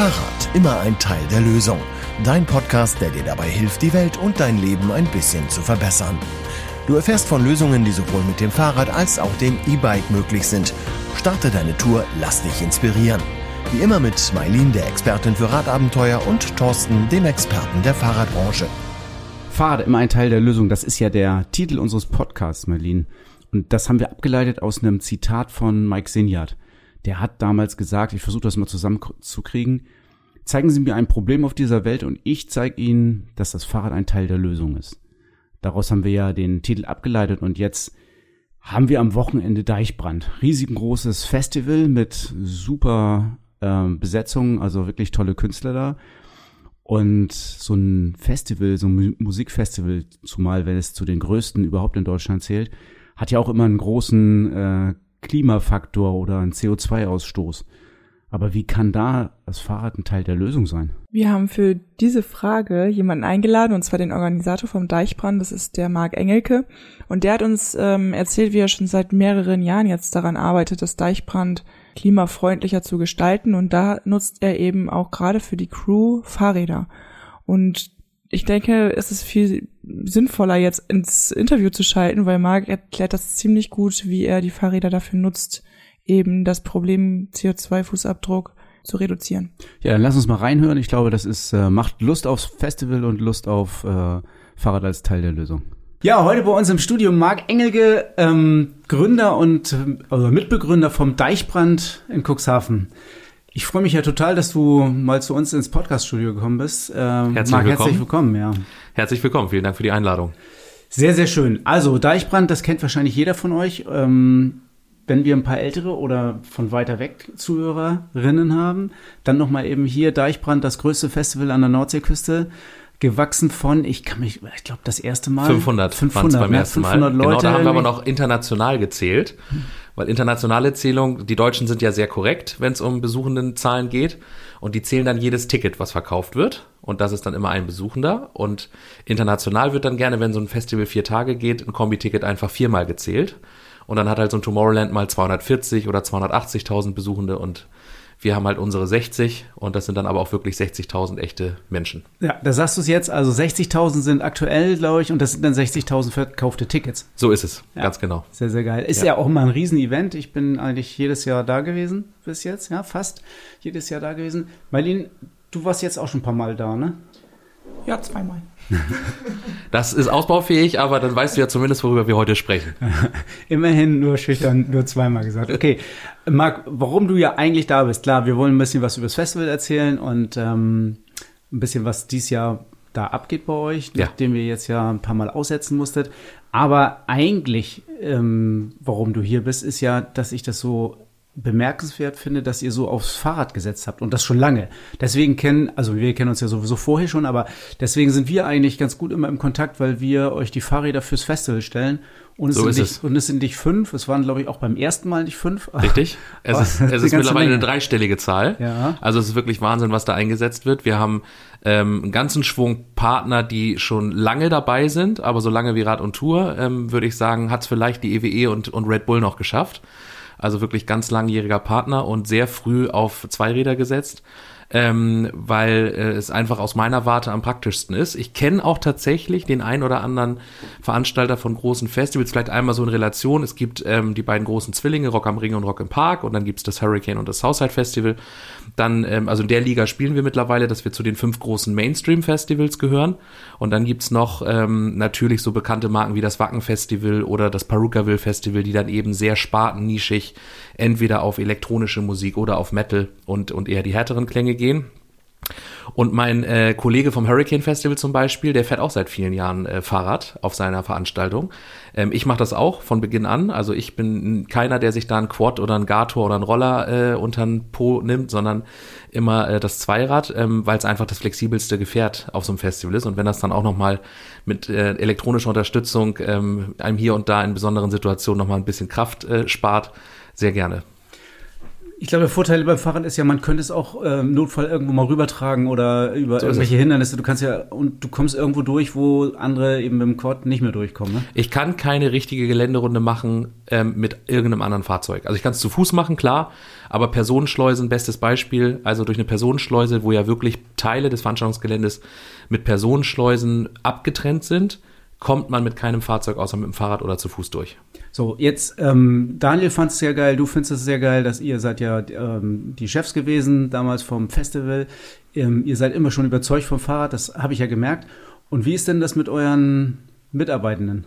Fahrrad, immer ein Teil der Lösung. Dein Podcast, der dir dabei hilft, die Welt und dein Leben ein bisschen zu verbessern. Du erfährst von Lösungen, die sowohl mit dem Fahrrad als auch dem E-Bike möglich sind. Starte deine Tour, lass dich inspirieren. Wie immer mit Mailin, der Expertin für Radabenteuer, und Thorsten, dem Experten der Fahrradbranche. Fahrrad immer ein Teil der Lösung. Das ist ja der Titel unseres Podcasts, Marlene. Und das haben wir abgeleitet aus einem Zitat von Mike Sinyard. Der hat damals gesagt, ich versuche das mal zusammenzukriegen, zeigen Sie mir ein Problem auf dieser Welt und ich zeige Ihnen, dass das Fahrrad ein Teil der Lösung ist. Daraus haben wir ja den Titel abgeleitet und jetzt haben wir am Wochenende Deichbrand. Riesengroßes Festival mit super äh, Besetzungen, also wirklich tolle Künstler da. Und so ein Festival, so ein Musikfestival, zumal wenn es zu den größten überhaupt in Deutschland zählt, hat ja auch immer einen großen äh, Klimafaktor oder einen CO2-Ausstoß. Aber wie kann da das Fahrrad ein Teil der Lösung sein? Wir haben für diese Frage jemanden eingeladen, und zwar den Organisator vom Deichbrand, das ist der Marc Engelke. Und der hat uns ähm, erzählt, wie er schon seit mehreren Jahren jetzt daran arbeitet, das Deichbrand klimafreundlicher zu gestalten. Und da nutzt er eben auch gerade für die Crew Fahrräder. Und ich denke, es ist viel sinnvoller, jetzt ins Interview zu schalten, weil Marc erklärt das ziemlich gut, wie er die Fahrräder dafür nutzt, eben das Problem CO2-Fußabdruck zu reduzieren. Ja, dann lass uns mal reinhören. Ich glaube, das ist äh, macht Lust aufs Festival und Lust auf äh, Fahrrad als Teil der Lösung. Ja, heute bei uns im Studio Marc Engelke, ähm, Gründer und also Mitbegründer vom Deichbrand in Cuxhaven. Ich freue mich ja total, dass du mal zu uns ins Podcaststudio gekommen bist. Ähm, herzlich Marc, willkommen. herzlich willkommen, ja. Herzlich willkommen, vielen Dank für die Einladung. Sehr, sehr schön. Also, Deichbrand, das kennt wahrscheinlich jeder von euch. Ähm, wenn wir ein paar ältere oder von weiter weg Zuhörerinnen haben, dann nochmal eben hier Deichbrand, das größte Festival an der Nordseeküste, gewachsen von, ich kann mich, ich glaube, das erste Mal. 500, 500 beim ne? ersten 500 Mal. Leute. Genau, da haben wir aber noch international gezählt, weil internationale Zählung, die Deutschen sind ja sehr korrekt, wenn es um Besuchendenzahlen geht und die zählen dann jedes Ticket, was verkauft wird und das ist dann immer ein Besuchender und international wird dann gerne, wenn so ein Festival vier Tage geht, ein Kombi-Ticket einfach viermal gezählt und dann hat halt so ein Tomorrowland mal 240 oder 280.000 Besuchende und wir haben halt unsere 60 und das sind dann aber auch wirklich 60.000 echte Menschen. Ja, da sagst du es jetzt, also 60.000 sind aktuell, glaube ich, und das sind dann 60.000 verkaufte Tickets. So ist es, ja. ganz genau. Sehr, sehr geil. Ist ja. ja auch immer ein Riesenevent. Ich bin eigentlich jedes Jahr da gewesen bis jetzt, ja, fast jedes Jahr da gewesen. Marlene, du warst jetzt auch schon ein paar Mal da, ne? Ja, zweimal. Das ist ausbaufähig, aber dann weißt du ja zumindest, worüber wir heute sprechen. Immerhin nur schüchtern, nur zweimal gesagt. Okay, Marc, warum du ja eigentlich da bist. Klar, wir wollen ein bisschen was über das Festival erzählen und ähm, ein bisschen, was dieses Jahr da abgeht bei euch, ja. nachdem wir jetzt ja ein paar Mal aussetzen musstet. Aber eigentlich, ähm, warum du hier bist, ist ja, dass ich das so bemerkenswert finde, dass ihr so aufs Fahrrad gesetzt habt und das schon lange. Deswegen kennen, also wir kennen uns ja sowieso vorher schon, aber deswegen sind wir eigentlich ganz gut immer im Kontakt, weil wir euch die Fahrräder fürs Festival stellen. Und es, so sind, nicht, es. und es sind nicht fünf, es waren glaube ich auch beim ersten Mal nicht fünf. Richtig. Es ist, es ist mittlerweile Menge. eine dreistellige Zahl. Ja. Also es ist wirklich Wahnsinn, was da eingesetzt wird. Wir haben ähm, einen ganzen Schwung Partner, die schon lange dabei sind, aber so lange wie Rad und Tour, ähm, würde ich sagen, hat es vielleicht die EWE e und, und Red Bull noch geschafft also wirklich ganz langjähriger Partner und sehr früh auf Zweiräder gesetzt ähm, weil äh, es einfach aus meiner Warte am praktischsten ist. Ich kenne auch tatsächlich den ein oder anderen Veranstalter von großen Festivals, vielleicht einmal so in Relation. Es gibt ähm, die beiden großen Zwillinge, Rock am Ring und Rock im Park und dann gibt's das Hurricane und das Southside Festival. Dann, ähm, also in der Liga spielen wir mittlerweile, dass wir zu den fünf großen Mainstream-Festivals gehören. Und dann gibt's noch ähm, natürlich so bekannte Marken wie das Wacken Festival oder das Perukaville Festival, die dann eben sehr spartennischig entweder auf elektronische Musik oder auf Metal und, und eher die härteren Klänge gehen. Und mein äh, Kollege vom Hurricane Festival zum Beispiel, der fährt auch seit vielen Jahren äh, Fahrrad auf seiner Veranstaltung. Ähm, ich mache das auch von Beginn an. Also ich bin keiner, der sich da ein Quad oder ein Gator oder ein Roller äh, unter den Po nimmt, sondern immer äh, das Zweirad, ähm, weil es einfach das flexibelste Gefährt auf so einem Festival ist. Und wenn das dann auch nochmal mit äh, elektronischer Unterstützung ähm, einem hier und da in besonderen Situationen nochmal ein bisschen Kraft äh, spart, sehr gerne. Ich glaube, der Vorteil beim Fahrrad ist ja, man könnte es auch äh, im Notfall irgendwo mal rübertragen oder über so irgendwelche Hindernisse. Du kannst ja und du kommst irgendwo durch, wo andere eben mit dem Quad nicht mehr durchkommen. Ne? Ich kann keine richtige Geländerunde machen ähm, mit irgendeinem anderen Fahrzeug. Also ich kann es zu Fuß machen, klar, aber Personenschleusen, bestes Beispiel, also durch eine Personenschleuse, wo ja wirklich Teile des Veranstaltungsgeländes mit Personenschleusen abgetrennt sind, kommt man mit keinem Fahrzeug außer mit dem Fahrrad oder zu Fuß durch. So, jetzt, ähm, Daniel fand es sehr geil, du findest es sehr geil, dass ihr seid ja ähm, die Chefs gewesen, damals vom Festival. Ähm, ihr seid immer schon überzeugt vom Fahrrad, das habe ich ja gemerkt. Und wie ist denn das mit euren Mitarbeitenden?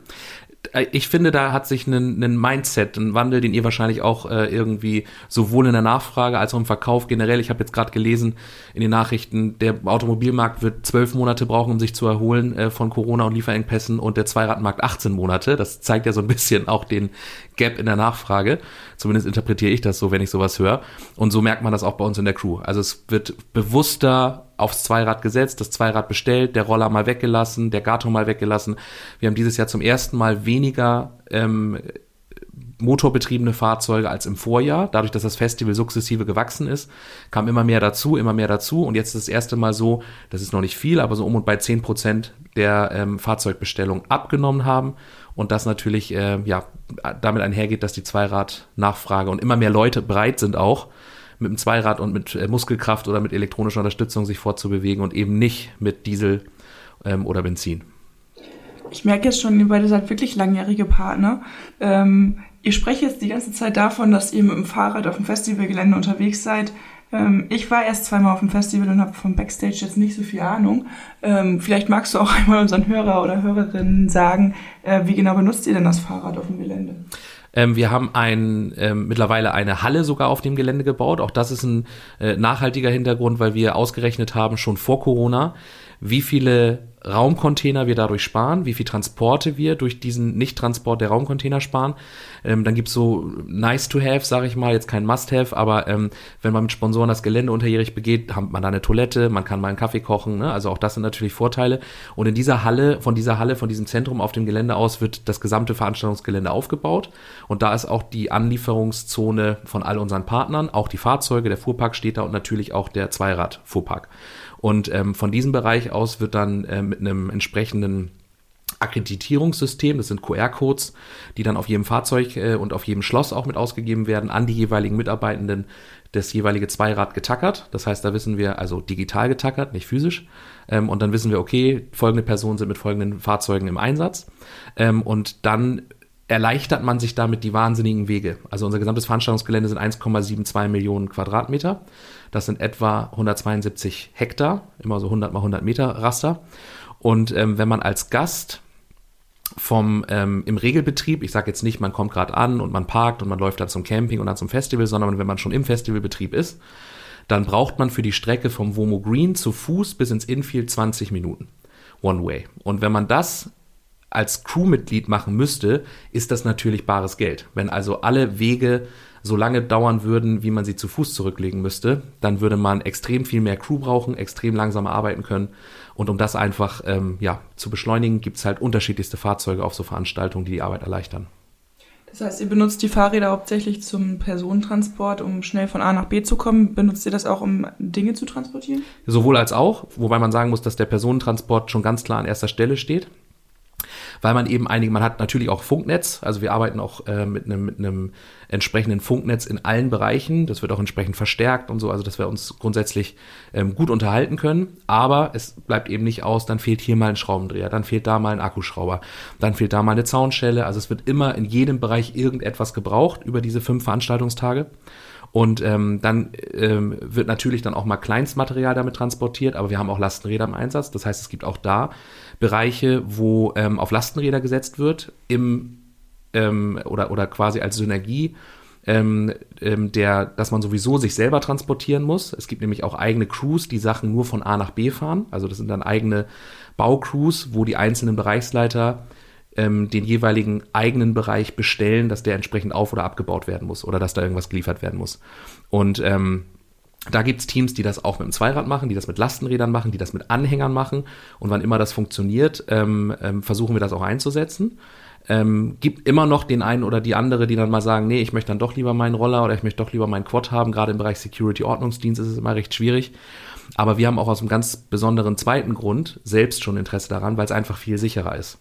Äh, ich finde, da hat sich ein, ein Mindset, ein Wandel, den ihr wahrscheinlich auch äh, irgendwie sowohl in der Nachfrage als auch im Verkauf generell, ich habe jetzt gerade gelesen in den Nachrichten, der Automobilmarkt wird zwölf Monate brauchen, um sich zu erholen äh, von Corona und Lieferengpässen und der Zweiradmarkt 18 Monate. Das zeigt ja so ein bisschen auch den Gap in der Nachfrage. Zumindest interpretiere ich das so, wenn ich sowas höre. Und so merkt man das auch bei uns in der Crew. Also es wird bewusster aufs Zweirad gesetzt, das Zweirad bestellt, der Roller mal weggelassen, der Gato mal weggelassen. Wir haben dieses Jahr zum ersten Mal weniger ähm, motorbetriebene Fahrzeuge als im Vorjahr. Dadurch, dass das Festival sukzessive gewachsen ist, kam immer mehr dazu, immer mehr dazu. Und jetzt ist das erste Mal so, das ist noch nicht viel, aber so um und bei zehn Prozent der ähm, Fahrzeugbestellung abgenommen haben. Und das natürlich äh, ja damit einhergeht, dass die Zweirad-Nachfrage und immer mehr Leute bereit sind auch, mit dem Zweirad und mit äh, Muskelkraft oder mit elektronischer Unterstützung sich fortzubewegen und eben nicht mit Diesel ähm, oder Benzin. Ich merke jetzt schon, ihr beide seid wirklich langjährige Partner. Ähm, ihr sprecht jetzt die ganze Zeit davon, dass ihr mit dem Fahrrad auf dem Festivalgelände unterwegs seid. Ähm, ich war erst zweimal auf dem Festival und habe vom Backstage jetzt nicht so viel Ahnung. Ähm, vielleicht magst du auch einmal unseren Hörer oder Hörerinnen sagen, äh, wie genau benutzt ihr denn das Fahrrad auf dem Gelände? Ähm, wir haben ein, ähm, mittlerweile eine Halle sogar auf dem Gelände gebaut. Auch das ist ein äh, nachhaltiger Hintergrund, weil wir ausgerechnet haben, schon vor Corona, wie viele Raumcontainer wir dadurch sparen, wie viel Transporte wir durch diesen Nicht-Transport der Raumcontainer sparen. Ähm, dann gibt's so nice to have, sage ich mal, jetzt kein Must-have, aber ähm, wenn man mit Sponsoren das Gelände unterjährig begeht, hat man da eine Toilette, man kann mal einen Kaffee kochen, ne? also auch das sind natürlich Vorteile. Und in dieser Halle, von dieser Halle, von diesem Zentrum auf dem Gelände aus wird das gesamte Veranstaltungsgelände aufgebaut und da ist auch die Anlieferungszone von all unseren Partnern, auch die Fahrzeuge, der Fuhrpark steht da und natürlich auch der Zweirad-Fuhrpark. Und ähm, von diesem Bereich aus wird dann äh, mit einem entsprechenden Akkreditierungssystem, das sind QR-Codes, die dann auf jedem Fahrzeug äh, und auf jedem Schloss auch mit ausgegeben werden, an die jeweiligen Mitarbeitenden das jeweilige Zweirad getackert. Das heißt, da wissen wir, also digital getackert, nicht physisch. Ähm, und dann wissen wir, okay, folgende Personen sind mit folgenden Fahrzeugen im Einsatz. Ähm, und dann erleichtert man sich damit die wahnsinnigen Wege. Also unser gesamtes Veranstaltungsgelände sind 1,72 Millionen Quadratmeter. Das sind etwa 172 Hektar, immer so 100 mal 100 Meter Raster. Und ähm, wenn man als Gast vom ähm, im Regelbetrieb, ich sage jetzt nicht, man kommt gerade an und man parkt und man läuft dann zum Camping und dann zum Festival, sondern wenn man schon im Festivalbetrieb ist, dann braucht man für die Strecke vom Womo Green zu Fuß bis ins Infield 20 Minuten. One way. Und wenn man das als Crewmitglied machen müsste, ist das natürlich bares Geld. Wenn also alle Wege so lange dauern würden, wie man sie zu Fuß zurücklegen müsste, dann würde man extrem viel mehr Crew brauchen, extrem langsamer arbeiten können. Und um das einfach ähm, ja, zu beschleunigen, gibt es halt unterschiedlichste Fahrzeuge auf so Veranstaltungen, die die Arbeit erleichtern. Das heißt, ihr benutzt die Fahrräder hauptsächlich zum Personentransport, um schnell von A nach B zu kommen. Benutzt ihr das auch, um Dinge zu transportieren? Sowohl als auch, wobei man sagen muss, dass der Personentransport schon ganz klar an erster Stelle steht weil man eben einige, man hat natürlich auch Funknetz, also wir arbeiten auch äh, mit einem mit einem entsprechenden Funknetz in allen Bereichen, das wird auch entsprechend verstärkt und so, also dass wir uns grundsätzlich ähm, gut unterhalten können, aber es bleibt eben nicht aus, dann fehlt hier mal ein Schraubendreher, dann fehlt da mal ein Akkuschrauber, dann fehlt da mal eine Zaunschelle, also es wird immer in jedem Bereich irgendetwas gebraucht über diese fünf Veranstaltungstage. Und ähm, dann ähm, wird natürlich dann auch mal Kleinstmaterial damit transportiert, aber wir haben auch Lastenräder im Einsatz. Das heißt, es gibt auch da Bereiche, wo ähm, auf Lastenräder gesetzt wird, im ähm, oder, oder quasi als Synergie. Ähm, ähm, der, dass man sowieso sich selber transportieren muss. Es gibt nämlich auch eigene Crews, die Sachen nur von A nach B fahren. Also das sind dann eigene Baucrews, wo die einzelnen Bereichsleiter ähm, den jeweiligen eigenen Bereich bestellen, dass der entsprechend auf- oder abgebaut werden muss oder dass da irgendwas geliefert werden muss. Und ähm, da gibt's Teams, die das auch mit dem Zweirad machen, die das mit Lastenrädern machen, die das mit Anhängern machen. Und wann immer das funktioniert, ähm, ähm, versuchen wir das auch einzusetzen. Ähm, gibt immer noch den einen oder die andere, die dann mal sagen, nee, ich möchte dann doch lieber meinen Roller oder ich möchte doch lieber meinen Quad haben. Gerade im Bereich Security-Ordnungsdienst ist es immer recht schwierig. Aber wir haben auch aus einem ganz besonderen zweiten Grund selbst schon Interesse daran, weil es einfach viel sicherer ist.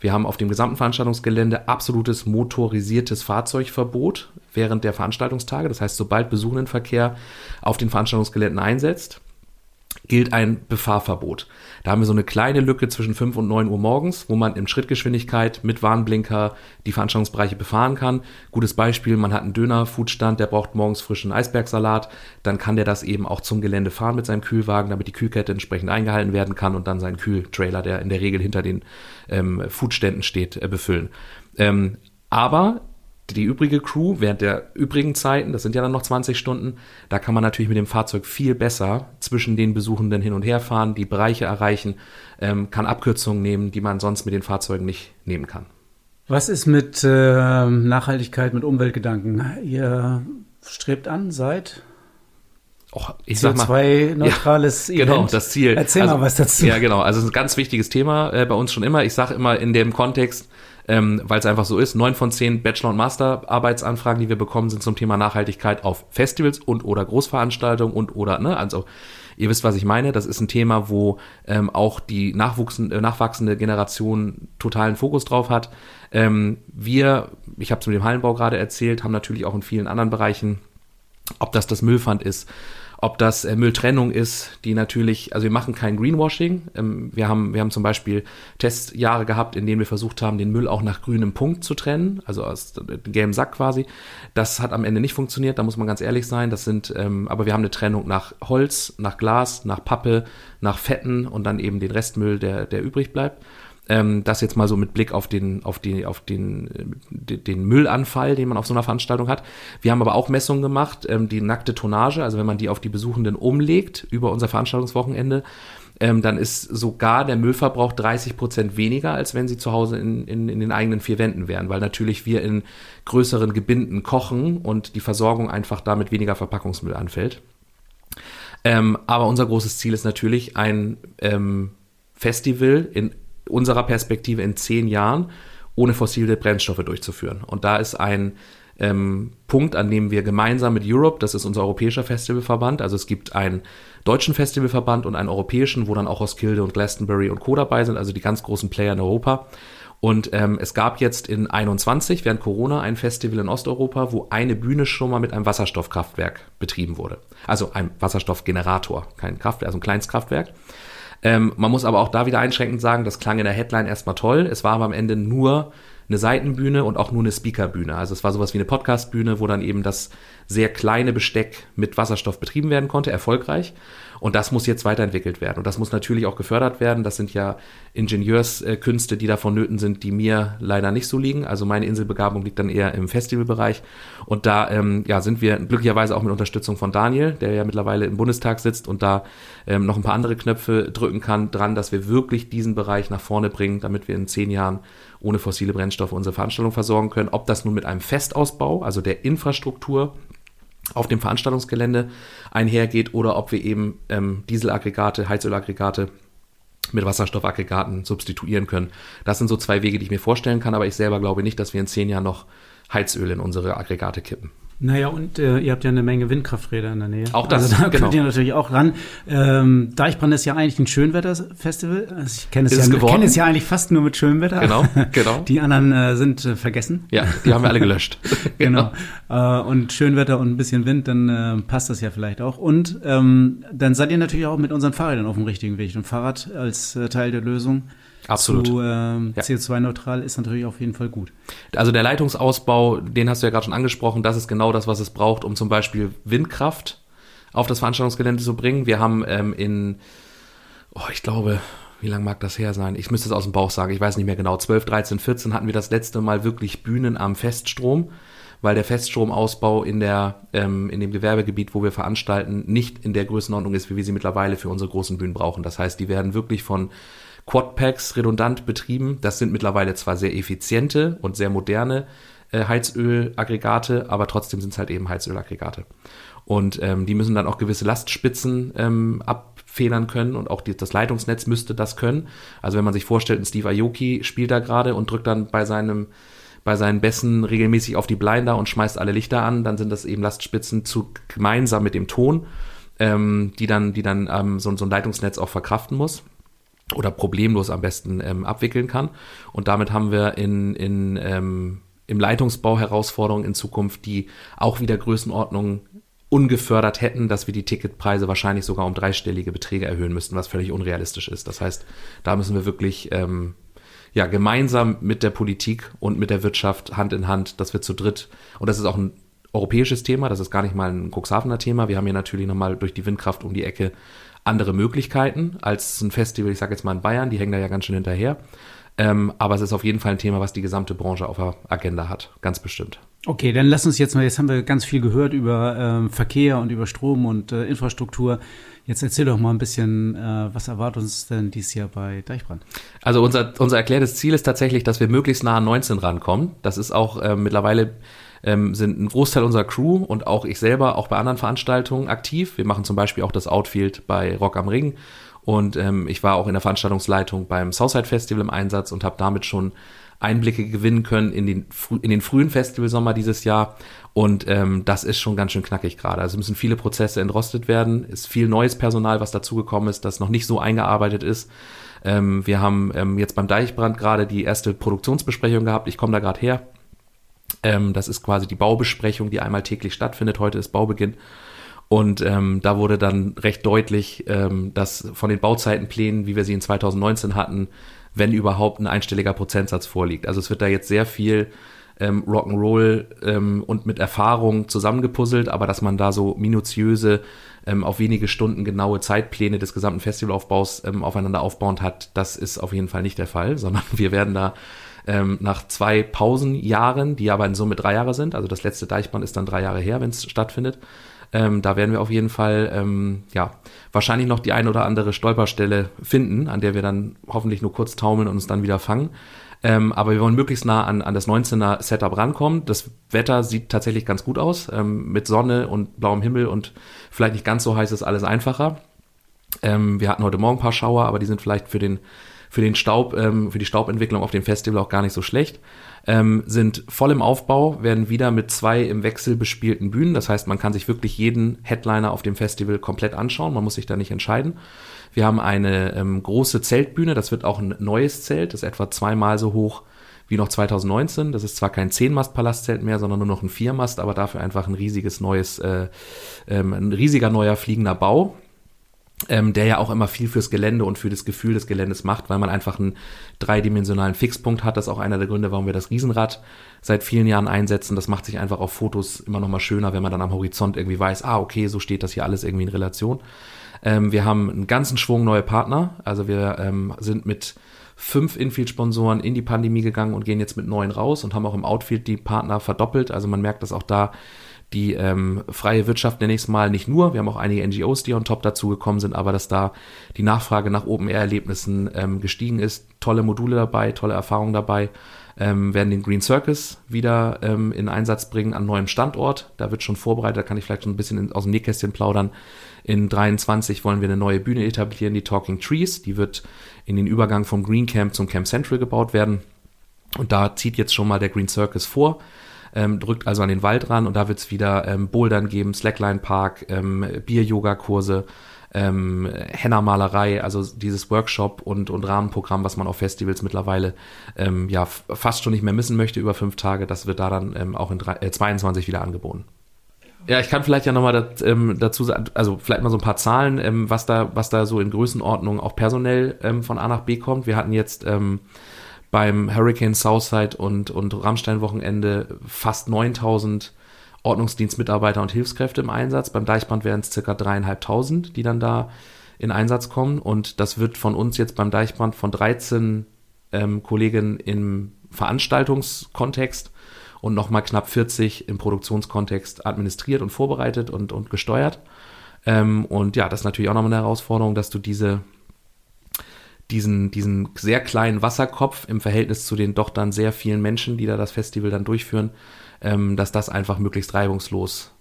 Wir haben auf dem gesamten Veranstaltungsgelände absolutes motorisiertes Fahrzeugverbot während der Veranstaltungstage. Das heißt, sobald Besuchendenverkehr auf den Veranstaltungsgeländen einsetzt, gilt ein Befahrverbot. Da haben wir so eine kleine Lücke zwischen 5 und 9 Uhr morgens, wo man in Schrittgeschwindigkeit mit Warnblinker die Veranstaltungsbereiche befahren kann. Gutes Beispiel, man hat einen Döner-Foodstand, der braucht morgens frischen Eisbergsalat, dann kann der das eben auch zum Gelände fahren mit seinem Kühlwagen, damit die Kühlkette entsprechend eingehalten werden kann und dann seinen Kühltrailer, der in der Regel hinter den ähm, Foodständen steht, äh, befüllen. Ähm, aber die übrige Crew während der übrigen Zeiten, das sind ja dann noch 20 Stunden, da kann man natürlich mit dem Fahrzeug viel besser zwischen den Besuchenden hin und her fahren, die Bereiche erreichen, ähm, kann Abkürzungen nehmen, die man sonst mit den Fahrzeugen nicht nehmen kann. Was ist mit äh, Nachhaltigkeit, mit Umweltgedanken? Ihr strebt an seit Och, ich sag mal, CO2-neutrales ja, Genau, das Ziel. Erzähl also, mal was dazu. Ja, genau. Also es ist ein ganz wichtiges Thema äh, bei uns schon immer. Ich sage immer in dem Kontext, ähm, weil es einfach so ist. Neun von zehn Bachelor- und Masterarbeitsanfragen, die wir bekommen, sind zum Thema Nachhaltigkeit auf Festivals und oder Großveranstaltungen und oder, ne, also ihr wisst, was ich meine. Das ist ein Thema, wo ähm, auch die äh, nachwachsende Generation totalen Fokus drauf hat. Ähm, wir, ich habe es mit dem Hallenbau gerade erzählt, haben natürlich auch in vielen anderen Bereichen, ob das das Müllpfand ist, ob das äh, Mülltrennung ist, die natürlich, also wir machen kein Greenwashing. Ähm, wir, haben, wir haben zum Beispiel Testjahre gehabt, in denen wir versucht haben, den Müll auch nach grünem Punkt zu trennen, also aus dem gelben Sack quasi. Das hat am Ende nicht funktioniert, da muss man ganz ehrlich sein. Das sind, ähm, aber wir haben eine Trennung nach Holz, nach Glas, nach Pappe, nach Fetten und dann eben den Restmüll, der, der übrig bleibt. Ähm, das jetzt mal so mit Blick auf den, auf die, auf den, äh, den Müllanfall, den man auf so einer Veranstaltung hat. Wir haben aber auch Messungen gemacht, ähm, die nackte Tonnage, also wenn man die auf die Besuchenden umlegt über unser Veranstaltungswochenende, ähm, dann ist sogar der Müllverbrauch 30 Prozent weniger, als wenn sie zu Hause in, in, in den eigenen vier Wänden wären, weil natürlich wir in größeren Gebinden kochen und die Versorgung einfach damit weniger Verpackungsmüll anfällt. Ähm, aber unser großes Ziel ist natürlich ein ähm, Festival in unserer Perspektive in zehn Jahren ohne fossile Brennstoffe durchzuführen. Und da ist ein ähm, Punkt, an dem wir gemeinsam mit Europe, das ist unser europäischer Festivalverband, also es gibt einen deutschen Festivalverband und einen europäischen, wo dann auch Roskilde und Glastonbury und Co. dabei sind, also die ganz großen Player in Europa. Und ähm, es gab jetzt in 21 während Corona ein Festival in Osteuropa, wo eine Bühne schon mal mit einem Wasserstoffkraftwerk betrieben wurde. Also ein Wasserstoffgenerator, kein Kraftwerk, also ein Kleinstkraftwerk. Ähm, man muss aber auch da wieder einschränkend sagen, das klang in der Headline erstmal toll. Es war aber am Ende nur eine Seitenbühne und auch nur eine Speakerbühne. Also es war sowas wie eine Podcastbühne, wo dann eben das sehr kleine Besteck mit Wasserstoff betrieben werden konnte, erfolgreich. Und das muss jetzt weiterentwickelt werden. Und das muss natürlich auch gefördert werden. Das sind ja Ingenieurskünste, die davon nöten sind, die mir leider nicht so liegen. Also meine Inselbegabung liegt dann eher im Festivalbereich. Und da ähm, ja, sind wir glücklicherweise auch mit Unterstützung von Daniel, der ja mittlerweile im Bundestag sitzt und da ähm, noch ein paar andere Knöpfe drücken kann, dran, dass wir wirklich diesen Bereich nach vorne bringen, damit wir in zehn Jahren ohne fossile Brennstoffe unsere Veranstaltung versorgen können. Ob das nun mit einem Festausbau, also der Infrastruktur auf dem Veranstaltungsgelände einhergeht oder ob wir eben ähm, Dieselaggregate, Heizölaggregate mit Wasserstoffaggregaten substituieren können. Das sind so zwei Wege, die ich mir vorstellen kann, aber ich selber glaube nicht, dass wir in zehn Jahren noch Heizöl in unsere Aggregate kippen. Naja, und äh, ihr habt ja eine Menge Windkrafträder in der Nähe. Auch das, also da genau. könnt ihr natürlich auch ran. Ähm, Deichbrand ist ja eigentlich ein Schönwetterfestival. Also ich kenne es, ja, es kenne es ja eigentlich fast nur mit Schönwetter. Genau, genau. Die anderen äh, sind äh, vergessen. Ja, die haben wir alle gelöscht. genau. genau. Äh, und Schönwetter und ein bisschen Wind, dann äh, passt das ja vielleicht auch. Und ähm, dann seid ihr natürlich auch mit unseren Fahrrädern auf dem richtigen Weg. Und Fahrrad als äh, Teil der Lösung Absolut. Zu, ja. CO2-neutral ist natürlich auf jeden Fall gut. Also der Leitungsausbau, den hast du ja gerade schon angesprochen, das ist genau das, was es braucht, um zum Beispiel Windkraft auf das Veranstaltungsgelände zu bringen. Wir haben ähm, in, oh, ich glaube, wie lange mag das her sein? Ich müsste es aus dem Bauch sagen, ich weiß nicht mehr genau. 12, 13, 14 hatten wir das letzte Mal wirklich Bühnen am Feststrom, weil der Feststromausbau in, der, ähm, in dem Gewerbegebiet, wo wir veranstalten, nicht in der Größenordnung ist, wie wir sie mittlerweile für unsere großen Bühnen brauchen. Das heißt, die werden wirklich von Quadpacks redundant betrieben. Das sind mittlerweile zwar sehr effiziente und sehr moderne äh, Heizölaggregate, aber trotzdem sind es halt eben Heizölaggregate. Und ähm, die müssen dann auch gewisse Lastspitzen ähm, ab abfedern können und auch die, das Leitungsnetz müsste das können. Also wenn man sich vorstellt, ein Steve Aoki spielt da gerade und drückt dann bei seinem bei seinen Bässen regelmäßig auf die Blinder und schmeißt alle Lichter an, dann sind das eben Lastspitzen zu gemeinsam mit dem Ton, ähm, die dann, die dann ähm, so, so ein Leitungsnetz auch verkraften muss oder problemlos am besten ähm, abwickeln kann. Und damit haben wir in, in, ähm, im Leitungsbau Herausforderungen in Zukunft, die auch wieder Größenordnungen ungefördert hätten, dass wir die Ticketpreise wahrscheinlich sogar um dreistellige Beträge erhöhen müssten, was völlig unrealistisch ist. Das heißt, da müssen wir wirklich ähm, ja, gemeinsam mit der Politik und mit der Wirtschaft Hand in Hand, dass wir zu dritt, und das ist auch ein europäisches Thema, das ist gar nicht mal ein Cuxhavener Thema. Wir haben hier natürlich nochmal durch die Windkraft um die Ecke andere Möglichkeiten als ein Festival, ich sage jetzt mal in Bayern, die hängen da ja ganz schön hinterher. Ähm, aber es ist auf jeden Fall ein Thema, was die gesamte Branche auf der Agenda hat, ganz bestimmt. Okay, dann lass uns jetzt mal, jetzt haben wir ganz viel gehört über ähm, Verkehr und über Strom und äh, Infrastruktur. Jetzt erzähl doch mal ein bisschen, äh, was erwartet uns denn dieses Jahr bei Deichbrand? Also unser, unser erklärtes Ziel ist tatsächlich, dass wir möglichst nah an 19 rankommen. Das ist auch äh, mittlerweile ähm, sind ein Großteil unserer Crew und auch ich selber auch bei anderen Veranstaltungen aktiv. Wir machen zum Beispiel auch das Outfield bei Rock am Ring. Und ähm, ich war auch in der Veranstaltungsleitung beim Southside Festival im Einsatz und habe damit schon Einblicke gewinnen können in den, in den frühen Festivalsommer dieses Jahr. Und ähm, das ist schon ganz schön knackig gerade. Also müssen viele Prozesse entrostet werden. Ist viel neues Personal, was dazugekommen ist, das noch nicht so eingearbeitet ist. Ähm, wir haben ähm, jetzt beim Deichbrand gerade die erste Produktionsbesprechung gehabt. Ich komme da gerade her. Ähm, das ist quasi die Baubesprechung, die einmal täglich stattfindet. Heute ist Baubeginn. Und ähm, da wurde dann recht deutlich, ähm, dass von den Bauzeitenplänen, wie wir sie in 2019 hatten, wenn überhaupt ein einstelliger Prozentsatz vorliegt. Also es wird da jetzt sehr viel ähm, Rock'n'Roll ähm, und mit Erfahrung zusammengepuzzelt, aber dass man da so minutiöse, ähm, auf wenige Stunden genaue Zeitpläne des gesamten Festivalaufbaus ähm, aufeinander aufbauend hat, das ist auf jeden Fall nicht der Fall, sondern wir werden da ähm, nach zwei Pausenjahren, die aber in Summe drei Jahre sind, also das letzte Deichband ist dann drei Jahre her, wenn es stattfindet, ähm, da werden wir auf jeden Fall ähm, ja wahrscheinlich noch die ein oder andere Stolperstelle finden, an der wir dann hoffentlich nur kurz taumeln und uns dann wieder fangen. Ähm, aber wir wollen möglichst nah an, an das 19er Setup rankommen. Das Wetter sieht tatsächlich ganz gut aus. Ähm, mit Sonne und blauem Himmel und vielleicht nicht ganz so heiß ist alles einfacher. Ähm, wir hatten heute Morgen ein paar Schauer, aber die sind vielleicht für den, für den Staub, ähm, für die Staubentwicklung auf dem Festival auch gar nicht so schlecht ähm, sind voll im Aufbau, werden wieder mit zwei im Wechsel bespielten Bühnen. Das heißt, man kann sich wirklich jeden Headliner auf dem Festival komplett anschauen. Man muss sich da nicht entscheiden. Wir haben eine ähm, große Zeltbühne. Das wird auch ein neues Zelt. Das ist etwa zweimal so hoch wie noch 2019. Das ist zwar kein Zehnmast-Palastzelt mehr, sondern nur noch ein Viermast, aber dafür einfach ein riesiges neues, äh, ähm, ein riesiger neuer fliegender Bau ähm, der ja auch immer viel fürs Gelände und für das Gefühl des Geländes macht, weil man einfach einen dreidimensionalen Fixpunkt hat. Das ist auch einer der Gründe, warum wir das Riesenrad seit vielen Jahren einsetzen. Das macht sich einfach auf Fotos immer noch mal schöner, wenn man dann am Horizont irgendwie weiß, ah, okay, so steht das hier alles irgendwie in Relation. Ähm, wir haben einen ganzen Schwung neue Partner. Also wir ähm, sind mit fünf Infield-Sponsoren in die Pandemie gegangen und gehen jetzt mit neun raus und haben auch im Outfield die Partner verdoppelt. Also man merkt, dass auch da die ähm, freie Wirtschaft nenne ich es mal nicht nur, wir haben auch einige NGOs, die on top dazu gekommen sind, aber dass da die Nachfrage nach Open-Air-Erlebnissen ähm, gestiegen ist. Tolle Module dabei, tolle Erfahrungen dabei. Ähm, werden den Green Circus wieder ähm, in Einsatz bringen an neuem Standort. Da wird schon vorbereitet, da kann ich vielleicht schon ein bisschen in, aus dem Nähkästchen plaudern. In 23 wollen wir eine neue Bühne etablieren, die Talking Trees. Die wird in den Übergang vom Green Camp zum Camp Central gebaut werden. Und da zieht jetzt schon mal der Green Circus vor ähm, drückt also an den Wald ran und da wird es wieder ähm, Bouldern geben, Slackline-Park, ähm, Bier-Yoga-Kurse, ähm, Henna-Malerei, also dieses Workshop und, und Rahmenprogramm, was man auf Festivals mittlerweile ähm, ja fast schon nicht mehr missen möchte über fünf Tage, das wird da dann ähm, auch in drei, äh, 22 wieder angeboten. Ja, ich kann vielleicht ja nochmal dat, ähm, dazu sagen, also vielleicht mal so ein paar Zahlen, ähm, was da, was da so in Größenordnung auch personell ähm, von A nach B kommt. Wir hatten jetzt ähm, beim Hurricane Southside und, und Rammstein-Wochenende fast 9000 Ordnungsdienstmitarbeiter und Hilfskräfte im Einsatz. Beim Deichbrand wären es circa dreieinhalbtausend, die dann da in Einsatz kommen. Und das wird von uns jetzt beim Deichbrand von 13 ähm, Kollegen im Veranstaltungskontext und nochmal knapp 40 im Produktionskontext administriert und vorbereitet und, und gesteuert. Ähm, und ja, das ist natürlich auch nochmal eine Herausforderung, dass du diese diesen, diesen sehr kleinen Wasserkopf im Verhältnis zu den doch dann sehr vielen Menschen, die da das Festival dann durchführen, ähm, dass das einfach möglichst reibungslos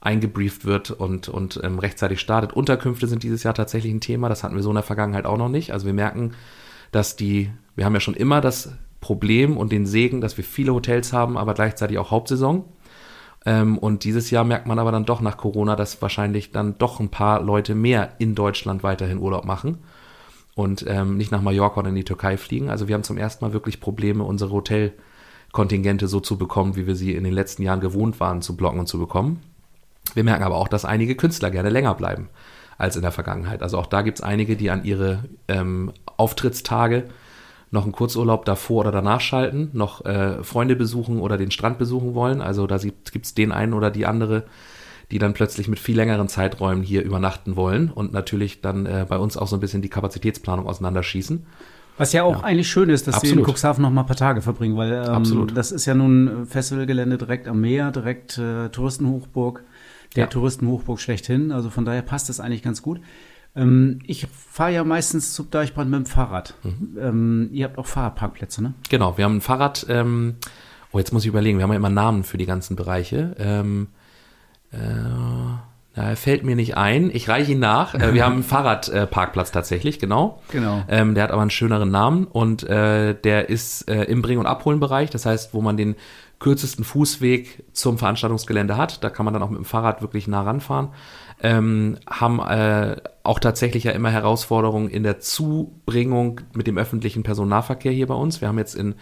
eingebrieft wird und, und ähm, rechtzeitig startet. Unterkünfte sind dieses Jahr tatsächlich ein Thema. Das hatten wir so in der Vergangenheit auch noch nicht. Also wir merken, dass die, wir haben ja schon immer das Problem und den Segen, dass wir viele Hotels haben, aber gleichzeitig auch Hauptsaison. Ähm, und dieses Jahr merkt man aber dann doch nach Corona, dass wahrscheinlich dann doch ein paar Leute mehr in Deutschland weiterhin Urlaub machen und ähm, nicht nach Mallorca oder in die Türkei fliegen. Also wir haben zum ersten Mal wirklich Probleme, unsere Hotelkontingente so zu bekommen, wie wir sie in den letzten Jahren gewohnt waren zu blocken und zu bekommen. Wir merken aber auch, dass einige Künstler gerne länger bleiben als in der Vergangenheit. Also auch da gibt es einige, die an ihre ähm, Auftrittstage noch einen Kurzurlaub davor oder danach schalten, noch äh, Freunde besuchen oder den Strand besuchen wollen. Also da gibt es den einen oder die andere, die dann plötzlich mit viel längeren Zeiträumen hier übernachten wollen und natürlich dann äh, bei uns auch so ein bisschen die Kapazitätsplanung auseinanderschießen. Was ja auch ja. eigentlich schön ist, dass Absolut. sie in Cuxhaven noch mal ein paar Tage verbringen, weil ähm, das ist ja nun Festivalgelände direkt am Meer, direkt äh, Touristenhochburg, der ja. Touristenhochburg schlechthin. Also von daher passt das eigentlich ganz gut. Ähm, ich fahre ja meistens zum Deichbrand mit dem Fahrrad. Mhm. Ähm, ihr habt auch Fahrradparkplätze, ne? Genau, wir haben ein Fahrrad. Ähm, oh, jetzt muss ich überlegen. Wir haben ja immer Namen für die ganzen Bereiche. Äh, na, fällt mir nicht ein. Ich reiche ihn nach. Äh, wir haben einen Fahrradparkplatz tatsächlich, genau. Genau. Ähm, der hat aber einen schöneren Namen und äh, der ist äh, im Bring- und Abholenbereich. Das heißt, wo man den kürzesten Fußweg zum Veranstaltungsgelände hat. Da kann man dann auch mit dem Fahrrad wirklich nah ranfahren ähm, haben äh, auch tatsächlich ja immer Herausforderungen in der Zubringung mit dem öffentlichen Personennahverkehr hier bei uns. Wir haben jetzt in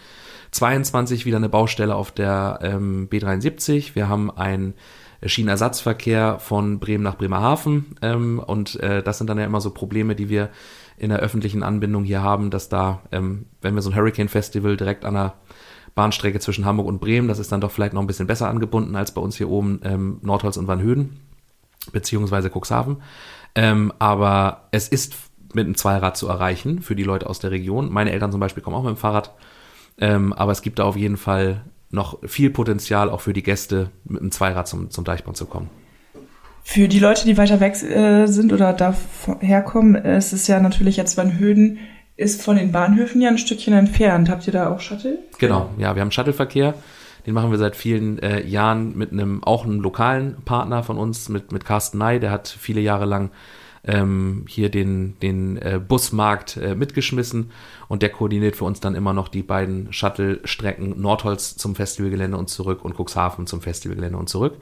22 wieder eine Baustelle auf der ähm, B73. Wir haben einen Schienenersatzverkehr von Bremen nach Bremerhaven ähm, und äh, das sind dann ja immer so Probleme, die wir in der öffentlichen Anbindung hier haben, dass da, ähm, wenn wir so ein Hurricane Festival direkt an der Bahnstrecke zwischen Hamburg und Bremen, das ist dann doch vielleicht noch ein bisschen besser angebunden als bei uns hier oben ähm, Nordholz und Wannhöden beziehungsweise Cuxhaven. Ähm, aber es ist mit einem Zweirad zu erreichen für die Leute aus der Region. Meine Eltern zum Beispiel kommen auch mit dem Fahrrad. Ähm, aber es gibt da auf jeden Fall noch viel Potenzial auch für die Gäste, mit einem Zweirad zum, zum Deichbrand zu kommen. Für die Leute, die weiter weg äh, sind oder da herkommen, ist es ja natürlich jetzt beim Höhen ist von den Bahnhöfen ja ein Stückchen entfernt. Habt ihr da auch Shuttle? Genau, ja, wir haben Shuttleverkehr. Den machen wir seit vielen äh, Jahren mit einem auch einem lokalen Partner von uns, mit, mit Carsten Ney, der hat viele Jahre lang ähm, hier den, den äh, Busmarkt äh, mitgeschmissen und der koordiniert für uns dann immer noch die beiden Shuttle-Strecken Nordholz zum Festivalgelände und zurück und Cuxhaven zum Festivalgelände und zurück.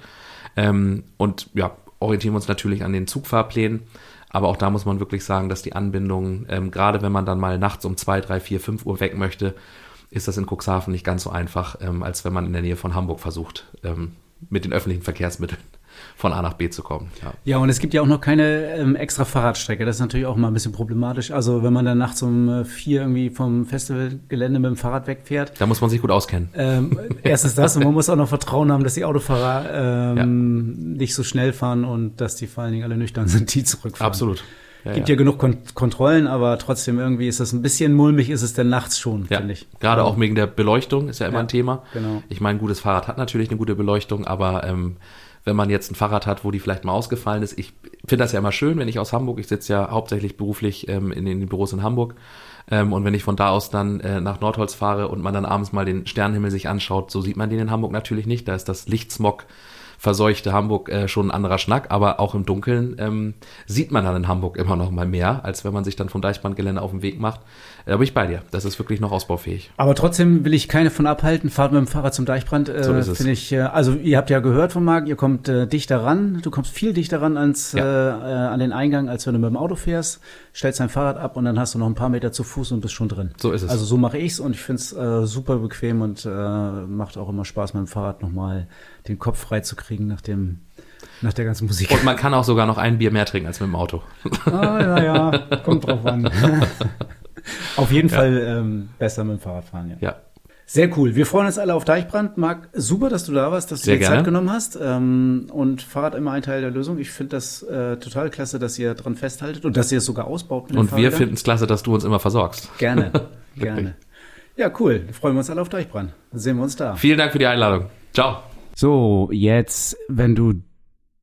Ähm, und ja, orientieren wir uns natürlich an den Zugfahrplänen. Aber auch da muss man wirklich sagen, dass die Anbindung, ähm, gerade wenn man dann mal nachts um zwei, drei, vier, fünf Uhr weg möchte, ist das in Cuxhaven nicht ganz so einfach, ähm, als wenn man in der Nähe von Hamburg versucht, ähm, mit den öffentlichen Verkehrsmitteln von A nach B zu kommen. Ja, ja und es gibt ja auch noch keine ähm, extra Fahrradstrecke. Das ist natürlich auch mal ein bisschen problematisch. Also wenn man dann nachts um äh, vier irgendwie vom Festivalgelände mit dem Fahrrad wegfährt. Da muss man sich gut auskennen. Ähm, erstens das und man muss auch noch Vertrauen haben, dass die Autofahrer ähm, ja. nicht so schnell fahren und dass die vor allen Dingen alle nüchtern sind, die zurückfahren. Absolut. Ja, Gibt ja, ja genug Kon Kontrollen, aber trotzdem irgendwie ist es ein bisschen mulmig, ist es denn nachts schon, ja, finde ich. Gerade auch wegen der Beleuchtung ist ja immer ein Thema. Genau. Ich meine, ein gutes Fahrrad hat natürlich eine gute Beleuchtung, aber ähm, wenn man jetzt ein Fahrrad hat, wo die vielleicht mal ausgefallen ist, ich finde das ja immer schön, wenn ich aus Hamburg, ich sitze ja hauptsächlich beruflich ähm, in, den Büros in Hamburg, ähm, und wenn ich von da aus dann äh, nach Nordholz fahre und man dann abends mal den Sternenhimmel sich anschaut, so sieht man den in Hamburg natürlich nicht. Da ist das Lichtsmog verseuchte Hamburg äh, schon ein anderer Schnack, aber auch im Dunkeln ähm, sieht man dann in Hamburg immer noch mal mehr, als wenn man sich dann vom Deichbrandgelände auf den Weg macht. Da bin ich bei dir. Das ist wirklich noch ausbaufähig. Aber trotzdem will ich keine von abhalten. Fahrt mit dem Fahrrad zum Deichbrand. Äh, so ist es. Finde ich, äh, also ihr habt ja gehört von Marc, ihr kommt äh, dichter ran. Du kommst viel dichter ran ans, ja. äh, äh, an den Eingang, als wenn du mit dem Auto fährst. Stellst dein Fahrrad ab und dann hast du noch ein paar Meter zu Fuß und bist schon drin. So ist es. Also so mache ich's und ich finde es äh, super bequem und äh, macht auch immer Spaß, mit dem Fahrrad nochmal den Kopf frei zu kriegen nach dem nach der ganzen Musik. Und man kann auch sogar noch ein Bier mehr trinken als mit dem Auto. Ah, ja, ja, kommt drauf an. Auf jeden ja. Fall ähm, besser mit dem Fahrrad fahren, ja. Ja. Sehr cool. Wir freuen uns alle auf Deichbrand. Marc, super, dass du da warst, dass du Sehr dir Zeit genommen hast. Ähm, und Fahrrad immer ein Teil der Lösung. Ich finde das äh, total klasse, dass ihr dran festhaltet und dass ihr es sogar ausbaut. und wir finden es klasse, dass du uns immer versorgst. Gerne, gerne. Ja, cool. Freuen wir uns alle auf Deichbrand. Dann sehen wir uns da. Vielen Dank für die Einladung. Ciao. So, jetzt, wenn du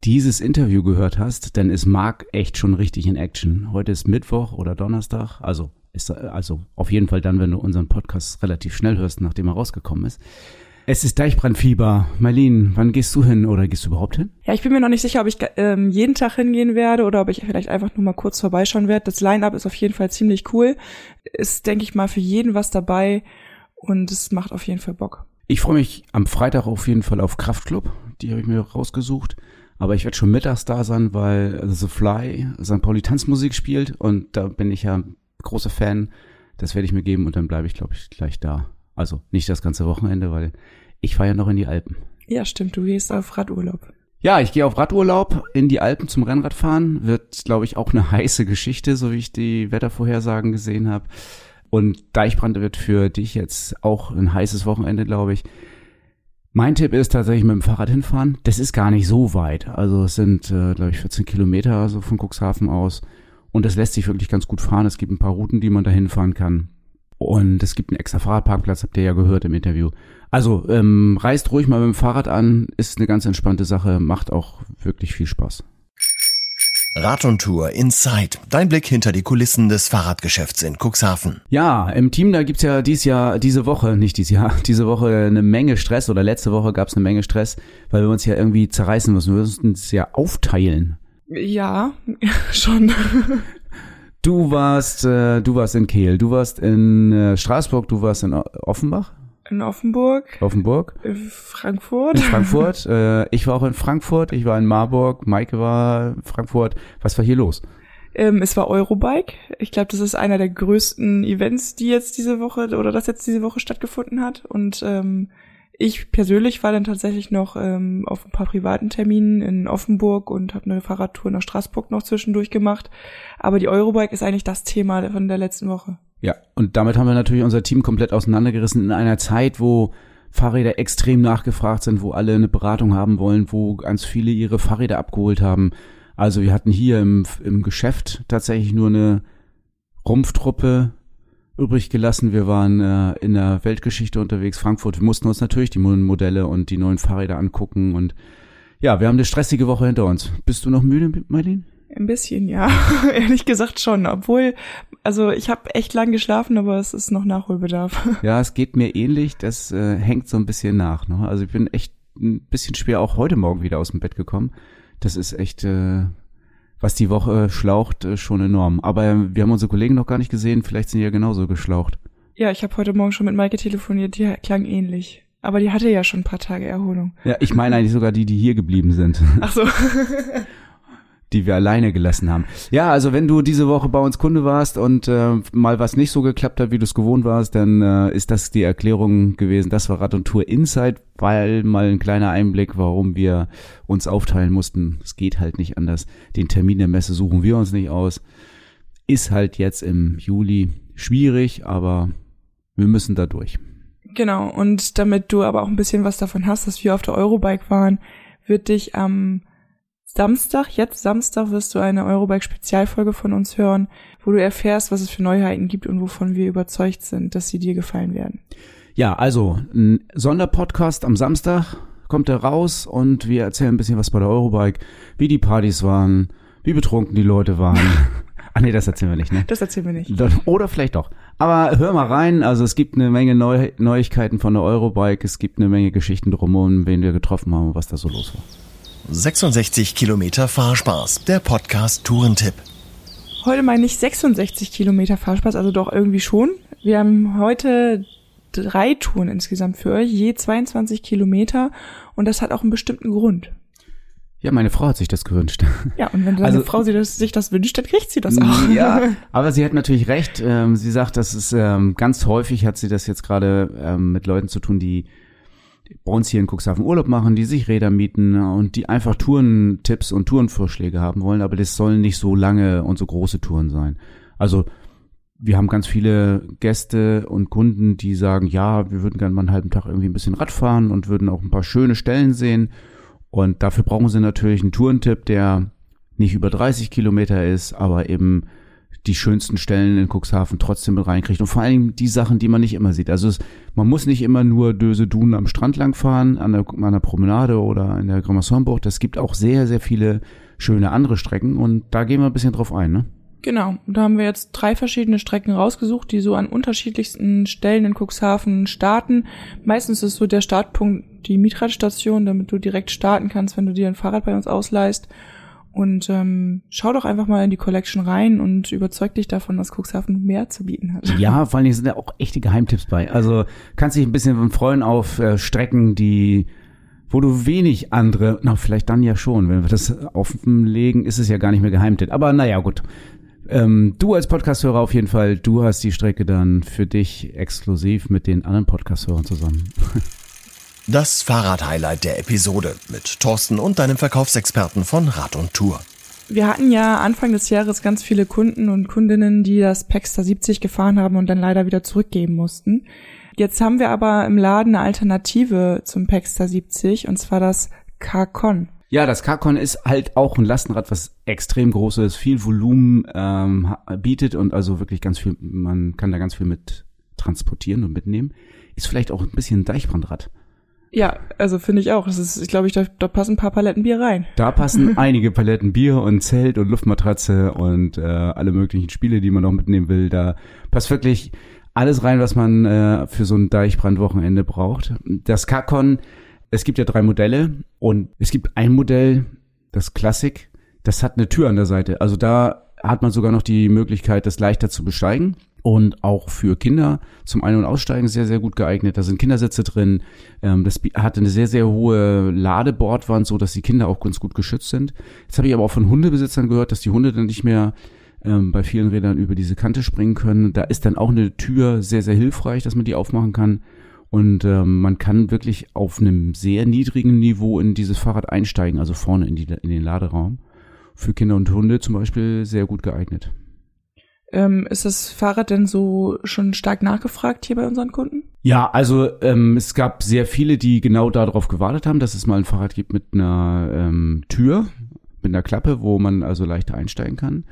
dieses Interview gehört hast, dann ist Marc echt schon richtig in Action. Heute ist Mittwoch oder Donnerstag, also ist also auf jeden Fall dann, wenn du unseren Podcast relativ schnell hörst, nachdem er rausgekommen ist. Es ist Deichbrandfieber. Marlene, wann gehst du hin oder gehst du überhaupt hin? Ja, ich bin mir noch nicht sicher, ob ich ähm, jeden Tag hingehen werde oder ob ich vielleicht einfach nur mal kurz vorbeischauen werde. Das Line-Up ist auf jeden Fall ziemlich cool. Ist, denke ich mal, für jeden was dabei und es macht auf jeden Fall Bock. Ich freue mich am Freitag auf jeden Fall auf Kraftclub. Die habe ich mir rausgesucht. Aber ich werde schon mittags da sein, weil The Fly St. Pauli Tanzmusik spielt und da bin ich ja großer Fan. Das werde ich mir geben und dann bleibe ich, glaube ich, gleich da. Also nicht das ganze Wochenende, weil ich fahre ja noch in die Alpen. Ja, stimmt, du gehst auf Radurlaub. Ja, ich gehe auf Radurlaub in die Alpen zum Rennradfahren. Wird, glaube ich, auch eine heiße Geschichte, so wie ich die Wettervorhersagen gesehen habe. Und Deichbrand wird für dich jetzt auch ein heißes Wochenende, glaube ich. Mein Tipp ist tatsächlich mit dem Fahrrad hinfahren. Das ist gar nicht so weit. Also es sind, äh, glaube ich, 14 Kilometer also von Cuxhaven aus. Und das lässt sich wirklich ganz gut fahren. Es gibt ein paar Routen, die man da hinfahren kann. Und es gibt einen extra Fahrradparkplatz, habt ihr ja gehört im Interview. Also ähm, reist ruhig mal mit dem Fahrrad an, ist eine ganz entspannte Sache, macht auch wirklich viel Spaß. Rad und Tour Inside. Dein Blick hinter die Kulissen des Fahrradgeschäfts in Cuxhaven. Ja, im Team, da gibt's ja dieses Jahr, diese Woche, nicht dieses Jahr, diese Woche eine Menge Stress oder letzte Woche gab's eine Menge Stress, weil wir uns ja irgendwie zerreißen müssen. Wir müssen uns ja aufteilen. Ja, schon. Du warst, äh, du warst in Kehl, du warst in äh, Straßburg, du warst in Offenbach. In Offenburg. Offenburg. In Frankfurt. In Frankfurt. äh, ich war auch in Frankfurt, ich war in Marburg, Maike war in Frankfurt. Was war hier los? Ähm, es war Eurobike. Ich glaube, das ist einer der größten Events, die jetzt diese Woche oder das jetzt diese Woche stattgefunden hat. Und ähm, ich persönlich war dann tatsächlich noch ähm, auf ein paar privaten Terminen in Offenburg und habe eine Fahrradtour nach Straßburg noch zwischendurch gemacht. Aber die Eurobike ist eigentlich das Thema von der letzten Woche. Ja, und damit haben wir natürlich unser Team komplett auseinandergerissen in einer Zeit, wo Fahrräder extrem nachgefragt sind, wo alle eine Beratung haben wollen, wo ganz viele ihre Fahrräder abgeholt haben. Also wir hatten hier im, im Geschäft tatsächlich nur eine Rumpftruppe übrig gelassen. Wir waren äh, in der Weltgeschichte unterwegs, Frankfurt. Wir mussten uns natürlich die Modelle und die neuen Fahrräder angucken und ja, wir haben eine stressige Woche hinter uns. Bist du noch müde, Marlene? Ein bisschen, ja. Ehrlich gesagt schon. Obwohl, also ich habe echt lang geschlafen, aber es ist noch Nachholbedarf. Ja, es geht mir ähnlich. Das äh, hängt so ein bisschen nach. Ne? Also ich bin echt ein bisschen schwer auch heute Morgen wieder aus dem Bett gekommen. Das ist echt äh, was die Woche schlaucht, äh, schon enorm. Aber wir haben unsere Kollegen noch gar nicht gesehen, vielleicht sind die ja genauso geschlaucht. Ja, ich habe heute Morgen schon mit Maike telefoniert, die klang ähnlich. Aber die hatte ja schon ein paar Tage Erholung. Ja, ich meine eigentlich sogar die, die hier geblieben sind. Ach so. die wir alleine gelassen haben. Ja, also wenn du diese Woche bei uns Kunde warst und äh, mal was nicht so geklappt hat, wie du es gewohnt warst, dann äh, ist das die Erklärung gewesen. Das war Rad und Tour Inside, weil mal ein kleiner Einblick, warum wir uns aufteilen mussten. Es geht halt nicht anders. Den Termin der Messe suchen wir uns nicht aus. Ist halt jetzt im Juli schwierig, aber wir müssen da durch. Genau, und damit du aber auch ein bisschen was davon hast, dass wir auf der Eurobike waren, wird dich am Samstag, jetzt Samstag, wirst du eine Eurobike-Spezialfolge von uns hören, wo du erfährst, was es für Neuheiten gibt und wovon wir überzeugt sind, dass sie dir gefallen werden. Ja, also ein Sonderpodcast am Samstag kommt er raus und wir erzählen ein bisschen was bei der Eurobike, wie die Partys waren, wie betrunken die Leute waren. Ach nee, das erzählen wir nicht, ne? Das erzählen wir nicht. Oder vielleicht doch. Aber hör mal rein, also es gibt eine Menge Neu Neuigkeiten von der Eurobike, es gibt eine Menge Geschichten drumherum, wen wir getroffen haben und was da so los war. 66 Kilometer Fahrspaß, der Podcast Tourentipp. Heute meine ich 66 Kilometer Fahrspaß, also doch irgendwie schon. Wir haben heute drei Touren insgesamt für euch, je 22 Kilometer und das hat auch einen bestimmten Grund. Ja, meine Frau hat sich das gewünscht. Ja, und wenn deine also, Frau sich das wünscht, dann kriegt sie das auch. Ja, aber sie hat natürlich recht. Ähm, sie sagt, das ist ähm, ganz häufig hat sie das jetzt gerade ähm, mit Leuten zu tun, die bei uns hier in Cuxhaven Urlaub machen, die sich Räder mieten und die einfach Tourentipps und Tourenvorschläge haben wollen, aber das sollen nicht so lange und so große Touren sein. Also wir haben ganz viele Gäste und Kunden, die sagen, ja, wir würden gerne mal einen halben Tag irgendwie ein bisschen Rad fahren und würden auch ein paar schöne Stellen sehen. Und dafür brauchen sie natürlich einen Tourentipp, der nicht über 30 Kilometer ist, aber eben die schönsten Stellen in Cuxhaven trotzdem mit reinkriegt und vor allem die Sachen, die man nicht immer sieht. Also es, man muss nicht immer nur Döse Dun am Strand langfahren, an der, an der Promenade oder in der Grammassonbucht. Es gibt auch sehr, sehr viele schöne andere Strecken und da gehen wir ein bisschen drauf ein, ne? Genau, da haben wir jetzt drei verschiedene Strecken rausgesucht, die so an unterschiedlichsten Stellen in Cuxhaven starten. Meistens ist so der Startpunkt die Mietradstation, damit du direkt starten kannst, wenn du dir ein Fahrrad bei uns ausleihst. Und ähm, schau doch einfach mal in die Collection rein und überzeug dich davon, dass Cuxhaven mehr zu bieten hat. Ja, vor allen Dingen sind da auch echte Geheimtipps bei. Also kannst dich ein bisschen freuen auf äh, Strecken, die wo du wenig andere, na vielleicht dann ja schon, wenn wir das offenlegen, ist es ja gar nicht mehr Geheimtipp. Aber naja, gut. Ähm, du als Podcasthörer auf jeden Fall, du hast die Strecke dann für dich exklusiv mit den anderen Podcasthörern zusammen. Das Fahrrad-Highlight der Episode mit Thorsten und deinem Verkaufsexperten von Rad und Tour. Wir hatten ja Anfang des Jahres ganz viele Kunden und Kundinnen, die das Paxter 70 gefahren haben und dann leider wieder zurückgeben mussten. Jetzt haben wir aber im Laden eine Alternative zum Paxter 70 und zwar das Carcon. Ja, das Carcon ist halt auch ein Lastenrad, was extrem groß ist, viel Volumen ähm, bietet und also wirklich ganz viel, man kann da ganz viel mit transportieren und mitnehmen. Ist vielleicht auch ein bisschen ein Deichbrandrad. Ja, also finde ich auch. Das ist, ich glaube, ich, da, da passen ein paar Paletten Bier rein. Da passen einige Paletten Bier und Zelt und Luftmatratze und äh, alle möglichen Spiele, die man noch mitnehmen will. Da passt wirklich alles rein, was man äh, für so ein Deichbrandwochenende braucht. Das Kakon, es gibt ja drei Modelle und es gibt ein Modell, das Classic, das hat eine Tür an der Seite. Also da hat man sogar noch die Möglichkeit, das leichter zu besteigen und auch für Kinder zum Ein- und Aussteigen sehr, sehr gut geeignet. Da sind Kindersitze drin. Ähm, das hat eine sehr, sehr hohe Ladebordwand, so dass die Kinder auch ganz gut geschützt sind. Jetzt habe ich aber auch von Hundebesitzern gehört, dass die Hunde dann nicht mehr ähm, bei vielen Rädern über diese Kante springen können. Da ist dann auch eine Tür sehr, sehr hilfreich, dass man die aufmachen kann. Und ähm, man kann wirklich auf einem sehr niedrigen Niveau in dieses Fahrrad einsteigen, also vorne in, die, in den Laderaum. Für Kinder und Hunde zum Beispiel sehr gut geeignet. Ähm, ist das Fahrrad denn so schon stark nachgefragt hier bei unseren Kunden? Ja, also ähm, es gab sehr viele, die genau darauf gewartet haben, dass es mal ein Fahrrad gibt mit einer ähm, Tür, mit einer Klappe, wo man also leichter einsteigen kann.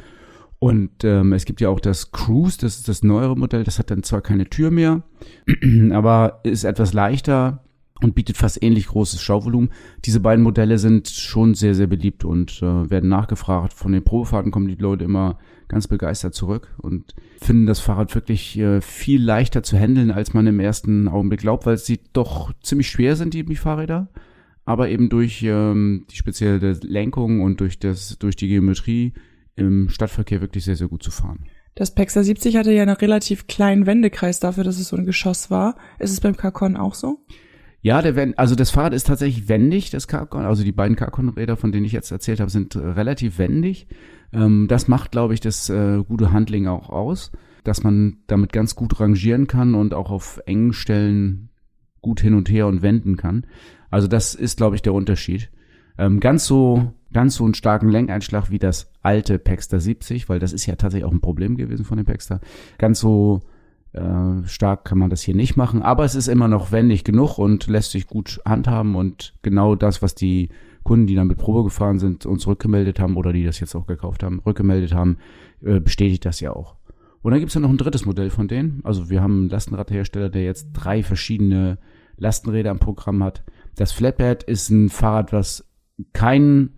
Und ähm, es gibt ja auch das Cruise, das ist das neuere Modell, das hat dann zwar keine Tür mehr, aber ist etwas leichter und bietet fast ähnlich großes Schauvolumen. Diese beiden Modelle sind schon sehr, sehr beliebt und äh, werden nachgefragt. Von den Probefahrten kommen die Leute immer ganz begeistert zurück und finden das Fahrrad wirklich äh, viel leichter zu handeln, als man im ersten Augenblick glaubt, weil sie doch ziemlich schwer sind, die, Fahrräder. Aber eben durch ähm, die spezielle Lenkung und durch, das, durch die Geometrie im Stadtverkehr wirklich sehr, sehr gut zu fahren. Das Pexer 70 hatte ja einen relativ kleinen Wendekreis dafür, dass es so ein Geschoss war. Ist es beim Carcon auch so? Ja, der Wend also das Fahrrad ist tatsächlich wendig, das Carcon. Also die beiden Carcon-Räder, von denen ich jetzt erzählt habe, sind relativ wendig. Ähm, das macht, glaube ich, das äh, gute Handling auch aus, dass man damit ganz gut rangieren kann und auch auf engen Stellen gut hin und her und wenden kann. Also das ist, glaube ich, der Unterschied. Ähm, ganz so ganz so einen starken Lenkeinschlag wie das alte Paxter 70, weil das ist ja tatsächlich auch ein Problem gewesen von dem Paxter. Ganz so äh, stark kann man das hier nicht machen, aber es ist immer noch wendig genug und lässt sich gut handhaben und genau das, was die Kunden, die dann mit Probe gefahren sind, uns rückgemeldet haben oder die das jetzt auch gekauft haben, rückgemeldet haben, äh, bestätigt das ja auch. Und dann gibt's ja noch ein drittes Modell von denen. Also wir haben einen Lastenradhersteller, der jetzt drei verschiedene Lastenräder im Programm hat. Das Flatbed ist ein Fahrrad, was keinen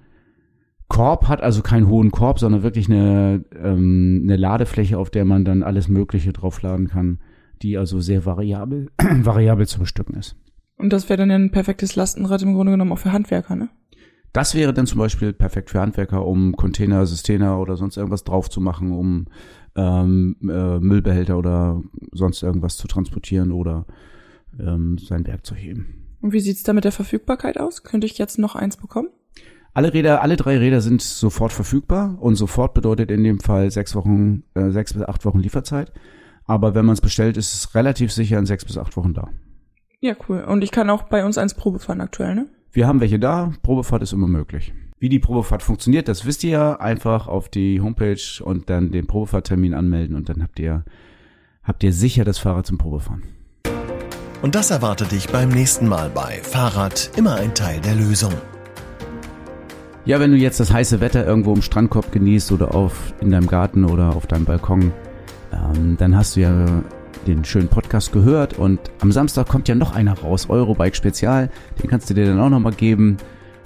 Korb hat, also keinen hohen Korb, sondern wirklich eine, ähm, eine Ladefläche, auf der man dann alles Mögliche draufladen kann, die also sehr variabel, variabel zu bestücken ist. Und das wäre dann ein perfektes Lastenrad im Grunde genommen auch für Handwerker, ne? Das wäre dann zum Beispiel perfekt für Handwerker, um Container, Systeme oder sonst irgendwas drauf zu machen, um ähm, äh, Müllbehälter oder sonst irgendwas zu transportieren oder ähm, sein Werkzeug heben. Und wie sieht's da mit der Verfügbarkeit aus? Könnte ich jetzt noch eins bekommen? Alle Räder, alle drei Räder sind sofort verfügbar und sofort bedeutet in dem Fall sechs Wochen, äh, sechs bis acht Wochen Lieferzeit. Aber wenn man es bestellt, ist es relativ sicher in sechs bis acht Wochen da. Ja, cool. Und ich kann auch bei uns eins Probe fahren aktuell, ne? Wir haben welche da. Probefahrt ist immer möglich. Wie die Probefahrt funktioniert, das wisst ihr ja. Einfach auf die Homepage und dann den Probefahrttermin anmelden und dann habt ihr, habt ihr sicher das Fahrrad zum Probefahren. Und das erwartet dich beim nächsten Mal bei Fahrrad immer ein Teil der Lösung. Ja, wenn du jetzt das heiße Wetter irgendwo im Strandkorb genießt oder auf in deinem Garten oder auf deinem Balkon, ähm, dann hast du ja den schönen Podcast gehört und am Samstag kommt ja noch einer raus, Eurobike Spezial, den kannst du dir dann auch nochmal geben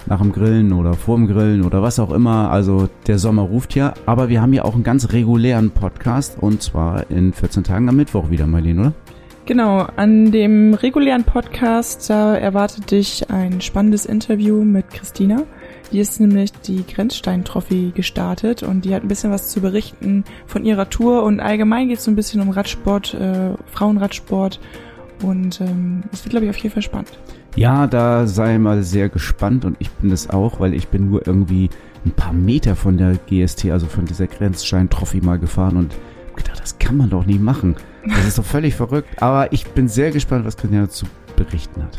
nach dem Grillen oder vorm Grillen oder was auch immer. Also der Sommer ruft ja. Aber wir haben ja auch einen ganz regulären Podcast und zwar in 14 Tagen am Mittwoch wieder, Marlene, oder? Genau, an dem regulären Podcast, da erwartet dich ein spannendes Interview mit Christina. Die ist nämlich die Grenzstein-Trophy gestartet und die hat ein bisschen was zu berichten von ihrer Tour und allgemein geht es so ein bisschen um Radsport, äh, Frauenradsport und ähm, es wird, glaube ich, auf jeden Fall spannend. Ja, da sei mal sehr gespannt und ich bin es auch, weil ich bin nur irgendwie ein paar Meter von der GST, also von dieser Grenzstein-Trophy mal gefahren und gedacht, das kann man doch nicht machen. Das ist doch völlig verrückt. Aber ich bin sehr gespannt, was Christian zu berichten hat.